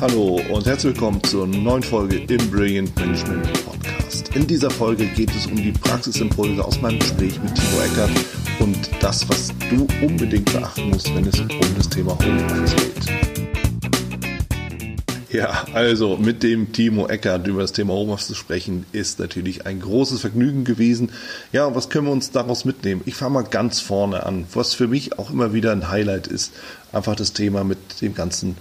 Hallo und herzlich willkommen zur neuen Folge im Brilliant Management Podcast. In dieser Folge geht es um die Praxisimpulse aus meinem Gespräch mit Timo Eckert und das, was du unbedingt beachten musst, wenn es um das Thema Homeoffice geht. Ja, also mit dem Timo Eckert über das Thema Homeoffice zu sprechen, ist natürlich ein großes Vergnügen gewesen. Ja, was können wir uns daraus mitnehmen? Ich fange mal ganz vorne an. Was für mich auch immer wieder ein Highlight ist, einfach das Thema mit dem ganzen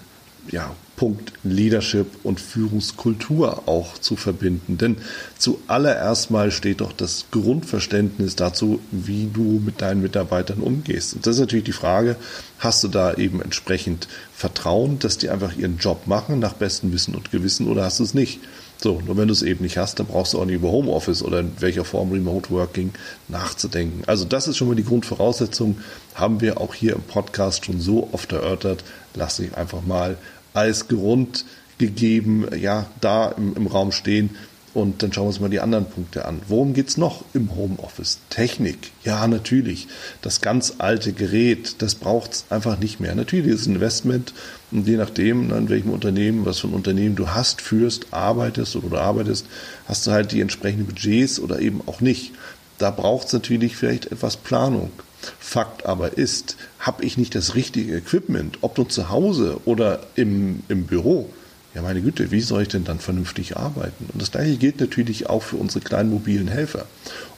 ja, Punkt Leadership und Führungskultur auch zu verbinden. Denn zuallererst mal steht doch das Grundverständnis dazu, wie du mit deinen Mitarbeitern umgehst. Und das ist natürlich die Frage, hast du da eben entsprechend Vertrauen, dass die einfach ihren Job machen nach bestem Wissen und Gewissen oder hast du es nicht? So, nur wenn du es eben nicht hast, dann brauchst du auch nicht über Homeoffice oder in welcher Form Remote Working nachzudenken. Also das ist schon mal die Grundvoraussetzung, haben wir auch hier im Podcast schon so oft erörtert. Lass dich einfach mal als Grund gegeben, ja, da im, im Raum stehen. Und dann schauen wir uns mal die anderen Punkte an. Worum geht es noch im Homeoffice? Technik. Ja, natürlich. Das ganz alte Gerät, das braucht es einfach nicht mehr. Natürlich ist es ein Investment und je nachdem, in welchem Unternehmen, was für ein Unternehmen du hast, führst, arbeitest oder arbeitest, hast du halt die entsprechenden Budgets oder eben auch nicht. Da braucht es natürlich vielleicht etwas Planung. Fakt aber ist, habe ich nicht das richtige Equipment, ob nur zu Hause oder im, im Büro, ja meine Güte, wie soll ich denn dann vernünftig arbeiten? Und das gleiche gilt natürlich auch für unsere kleinen mobilen Helfer.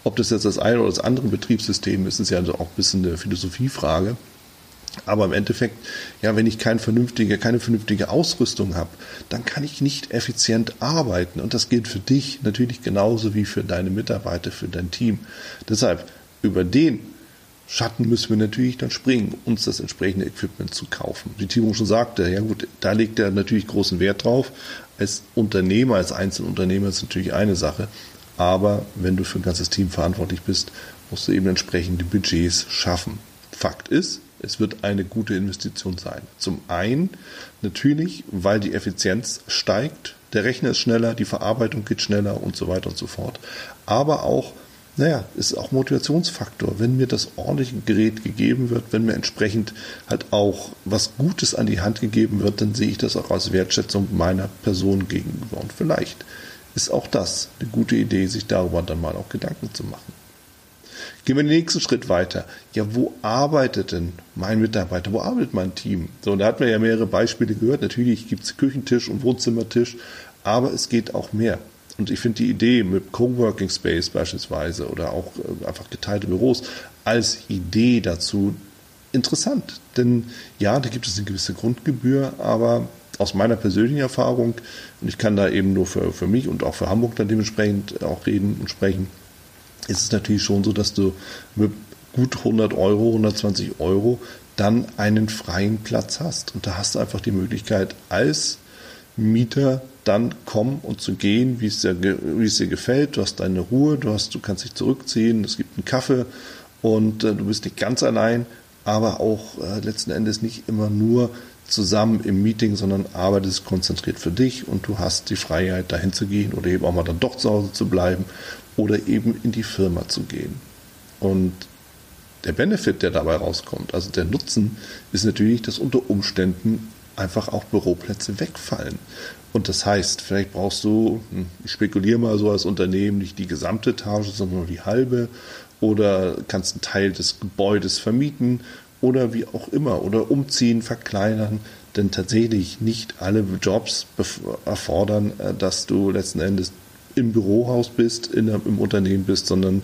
Ob das jetzt das eine oder das andere Betriebssystem ist, ist ja also auch ein bisschen eine Philosophiefrage. Aber im Endeffekt, ja, wenn ich keine vernünftige, keine vernünftige Ausrüstung habe, dann kann ich nicht effizient arbeiten. Und das gilt für dich natürlich genauso wie für deine Mitarbeiter, für dein Team. Deshalb, über den Schatten müssen wir natürlich dann springen, uns das entsprechende Equipment zu kaufen. Wie Timo schon sagte, ja gut, da legt er natürlich großen Wert drauf. Als Unternehmer, als Einzelunternehmer ist natürlich eine Sache. Aber wenn du für ein ganzes Team verantwortlich bist, musst du eben entsprechende Budgets schaffen. Fakt ist, es wird eine gute Investition sein. Zum einen natürlich, weil die Effizienz steigt, der Rechner ist schneller, die Verarbeitung geht schneller und so weiter und so fort. Aber auch, naja, ist auch Motivationsfaktor. Wenn mir das ordentliche Gerät gegeben wird, wenn mir entsprechend halt auch was Gutes an die Hand gegeben wird, dann sehe ich das auch als Wertschätzung meiner Person gegenüber. Und vielleicht ist auch das eine gute Idee, sich darüber dann mal auch Gedanken zu machen. Gehen wir den nächsten Schritt weiter. Ja, wo arbeitet denn mein Mitarbeiter? Wo arbeitet mein Team? So, und da hat man ja mehrere Beispiele gehört. Natürlich gibt es Küchentisch und Wohnzimmertisch, aber es geht auch mehr. Und ich finde die Idee mit Coworking Space beispielsweise oder auch äh, einfach geteilte Büros als Idee dazu interessant. Denn ja, da gibt es eine gewisse Grundgebühr, aber aus meiner persönlichen Erfahrung, und ich kann da eben nur für, für mich und auch für Hamburg dann dementsprechend auch reden und sprechen, ist es natürlich schon so, dass du mit gut 100 Euro, 120 Euro dann einen freien Platz hast. Und da hast du einfach die Möglichkeit, als Mieter dann kommen und zu gehen, wie es dir, wie es dir gefällt. Du hast deine Ruhe, du, hast, du kannst dich zurückziehen, es gibt einen Kaffee und äh, du bist nicht ganz allein, aber auch äh, letzten Endes nicht immer nur zusammen im Meeting, sondern arbeitest konzentriert für dich und du hast die Freiheit, dahin zu gehen oder eben auch mal dann doch zu Hause zu bleiben oder eben in die Firma zu gehen. Und der Benefit, der dabei rauskommt, also der Nutzen, ist natürlich, dass unter Umständen einfach auch Büroplätze wegfallen. Und das heißt, vielleicht brauchst du, hm, ich spekuliere mal so als Unternehmen, nicht die gesamte Etage, sondern nur die halbe oder kannst einen Teil des Gebäudes vermieten oder wie auch immer oder umziehen, verkleinern. Denn tatsächlich nicht alle Jobs erfordern, äh, dass du letzten Endes im Bürohaus bist, in, im Unternehmen bist, sondern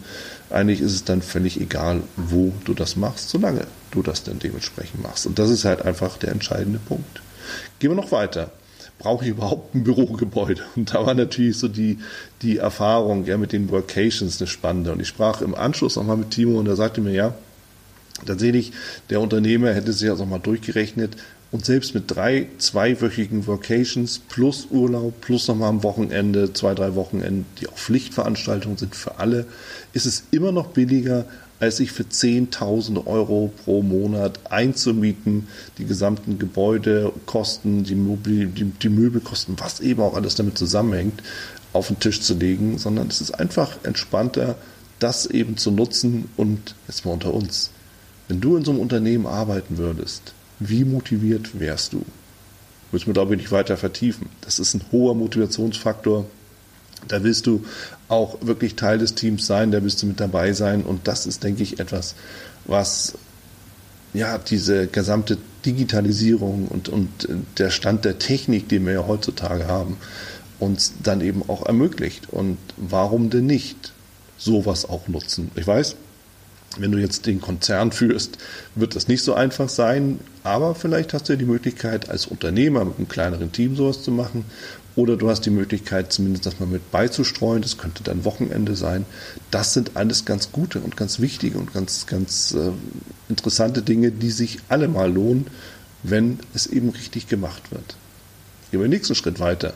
eigentlich ist es dann völlig egal, wo du das machst, solange du das dann dementsprechend machst. Und das ist halt einfach der entscheidende Punkt. Gehen wir noch weiter. Brauche ich überhaupt ein Bürogebäude? Und da war natürlich so die, die Erfahrung ja, mit den Workations eine spannende. Und ich sprach im Anschluss nochmal mit Timo und er sagte mir, ja, tatsächlich, der Unternehmer hätte sich also mal durchgerechnet, und selbst mit drei zweiwöchigen Vocations plus Urlaub, plus nochmal am Wochenende, zwei, drei Wochenenden, die auch Pflichtveranstaltungen sind für alle, ist es immer noch billiger, als sich für 10.000 Euro pro Monat einzumieten, die gesamten Gebäudekosten, die, Mobil, die, die Möbelkosten, was eben auch alles damit zusammenhängt, auf den Tisch zu legen, sondern es ist einfach entspannter, das eben zu nutzen und jetzt mal unter uns. Wenn du in so einem Unternehmen arbeiten würdest, wie motiviert wärst du? Müssen wir, glaube ich, nicht weiter vertiefen. Das ist ein hoher Motivationsfaktor. Da willst du auch wirklich Teil des Teams sein, da willst du mit dabei sein. Und das ist, denke ich, etwas, was ja diese gesamte Digitalisierung und, und der Stand der Technik, den wir ja heutzutage haben, uns dann eben auch ermöglicht. Und warum denn nicht sowas auch nutzen? Ich weiß, wenn du jetzt den Konzern führst, wird das nicht so einfach sein, aber vielleicht hast du ja die Möglichkeit, als Unternehmer mit einem kleineren Team sowas zu machen. Oder du hast die Möglichkeit, zumindest das mal mit beizustreuen. Das könnte dann Wochenende sein. Das sind alles ganz gute und ganz wichtige und ganz, ganz äh, interessante Dinge, die sich alle mal lohnen, wenn es eben richtig gemacht wird. Gehen wir den nächsten Schritt weiter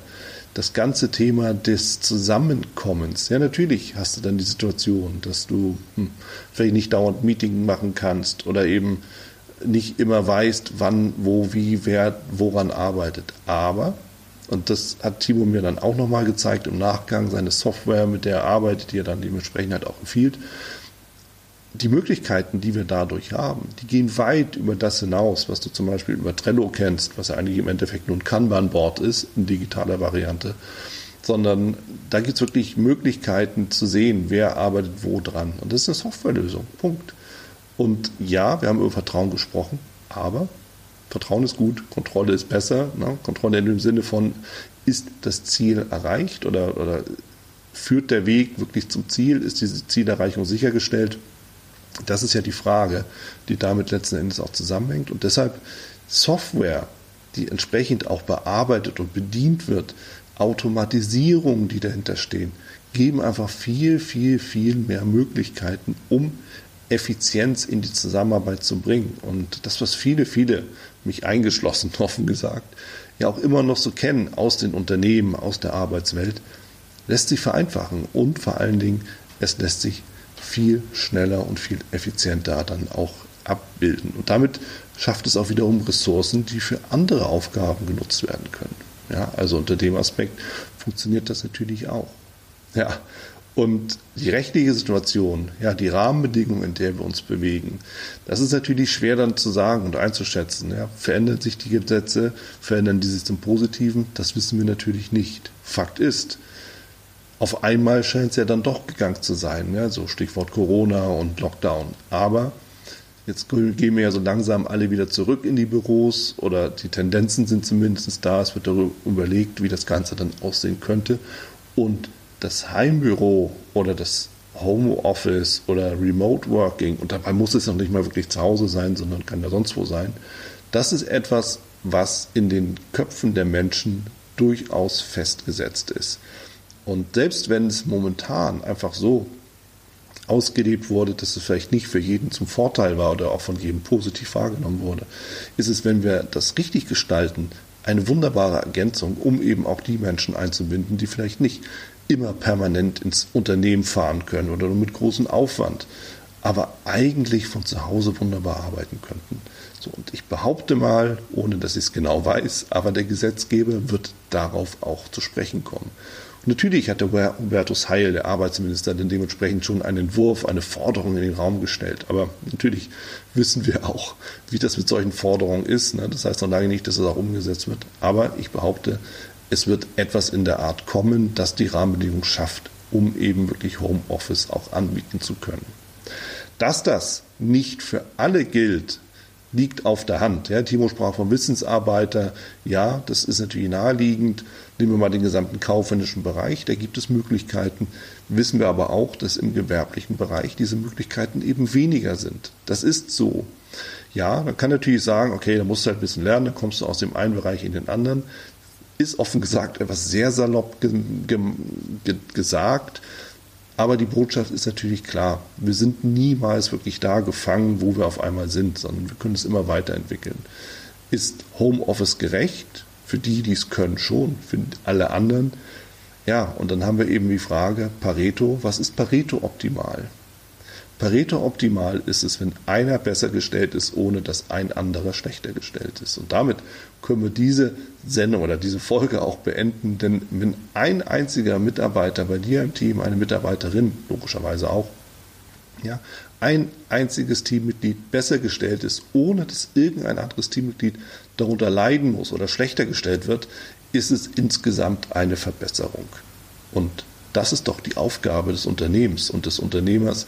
das ganze Thema des Zusammenkommens. Ja, natürlich hast du dann die Situation, dass du hm, vielleicht nicht dauernd Meeting machen kannst oder eben nicht immer weißt, wann, wo, wie, wer woran arbeitet. Aber, und das hat Timo mir dann auch nochmal gezeigt im Nachgang, seine Software, mit der er arbeitet, die er dann dementsprechend halt auch empfiehlt, die Möglichkeiten, die wir dadurch haben, die gehen weit über das hinaus, was du zum Beispiel über Trello kennst, was ja eigentlich im Endeffekt nur ein Kanban-Board ist, in digitaler Variante, sondern da gibt es wirklich Möglichkeiten zu sehen, wer arbeitet wo dran. Und das ist eine Softwarelösung. Punkt. Und ja, wir haben über Vertrauen gesprochen, aber Vertrauen ist gut, Kontrolle ist besser. Ne? Kontrolle in dem Sinne von, ist das Ziel erreicht oder, oder führt der Weg wirklich zum Ziel? Ist diese Zielerreichung sichergestellt? Das ist ja die Frage, die damit letzten Endes auch zusammenhängt. Und deshalb Software, die entsprechend auch bearbeitet und bedient wird, Automatisierungen, die dahinter stehen, geben einfach viel, viel, viel mehr Möglichkeiten, um Effizienz in die Zusammenarbeit zu bringen. Und das, was viele, viele, mich eingeschlossen, offen gesagt, ja auch immer noch so kennen aus den Unternehmen, aus der Arbeitswelt, lässt sich vereinfachen und vor allen Dingen, es lässt sich viel schneller und viel effizienter dann auch abbilden. Und damit schafft es auch wiederum Ressourcen, die für andere Aufgaben genutzt werden können. Ja, also unter dem Aspekt funktioniert das natürlich auch. Ja, und die rechtliche Situation, ja, die Rahmenbedingungen, in der wir uns bewegen, das ist natürlich schwer dann zu sagen und einzuschätzen. Ja. Verändern sich die Gesetze, verändern die sich zum Positiven? Das wissen wir natürlich nicht. Fakt ist, auf einmal scheint es ja dann doch gegangen zu sein, ja, so Stichwort Corona und Lockdown. Aber jetzt gehen wir ja so langsam alle wieder zurück in die Büros oder die Tendenzen sind zumindest da. Es wird darüber überlegt, wie das Ganze dann aussehen könnte. Und das Heimbüro oder das Homeoffice oder Remote Working, und dabei muss es noch nicht mal wirklich zu Hause sein, sondern kann ja sonst wo sein, das ist etwas, was in den Köpfen der Menschen durchaus festgesetzt ist. Und selbst wenn es momentan einfach so ausgelebt wurde, dass es vielleicht nicht für jeden zum Vorteil war oder auch von jedem positiv wahrgenommen wurde, ist es, wenn wir das richtig gestalten, eine wunderbare Ergänzung, um eben auch die Menschen einzubinden, die vielleicht nicht immer permanent ins Unternehmen fahren können oder nur mit großem Aufwand, aber eigentlich von zu Hause wunderbar arbeiten könnten. So, und ich behaupte mal, ohne dass ich es genau weiß, aber der Gesetzgeber wird darauf auch zu sprechen kommen. Natürlich hat der Hubertus Heil, der Arbeitsminister, dann dementsprechend schon einen Entwurf, eine Forderung in den Raum gestellt. Aber natürlich wissen wir auch, wie das mit solchen Forderungen ist. Ne? Das heißt noch lange nicht, dass es auch umgesetzt wird. Aber ich behaupte, es wird etwas in der Art kommen, das die Rahmenbedingungen schafft, um eben wirklich Homeoffice auch anbieten zu können. Dass das nicht für alle gilt, liegt auf der Hand. Ja, Timo sprach vom Wissensarbeiter. Ja, das ist natürlich naheliegend. Nehmen wir mal den gesamten kaufmännischen Bereich. Da gibt es Möglichkeiten. Wissen wir aber auch, dass im gewerblichen Bereich diese Möglichkeiten eben weniger sind. Das ist so. Ja, man kann natürlich sagen, okay, da musst du halt ein bisschen lernen, dann kommst du aus dem einen Bereich in den anderen. Ist offen gesagt etwas sehr salopp ge ge gesagt. Aber die Botschaft ist natürlich klar. Wir sind niemals wirklich da gefangen, wo wir auf einmal sind, sondern wir können es immer weiterentwickeln. Ist Homeoffice gerecht? Für die, die es können, schon. Für alle anderen. Ja, und dann haben wir eben die Frage, Pareto, was ist Pareto optimal? Pareto optimal ist es, wenn einer besser gestellt ist, ohne dass ein anderer schlechter gestellt ist. Und damit können wir diese Sendung oder diese Folge auch beenden, denn wenn ein einziger Mitarbeiter bei dir im Team, eine Mitarbeiterin logischerweise auch, ja, ein einziges Teammitglied besser gestellt ist, ohne dass irgendein anderes Teammitglied darunter leiden muss oder schlechter gestellt wird, ist es insgesamt eine Verbesserung. Und das ist doch die Aufgabe des Unternehmens und des Unternehmers,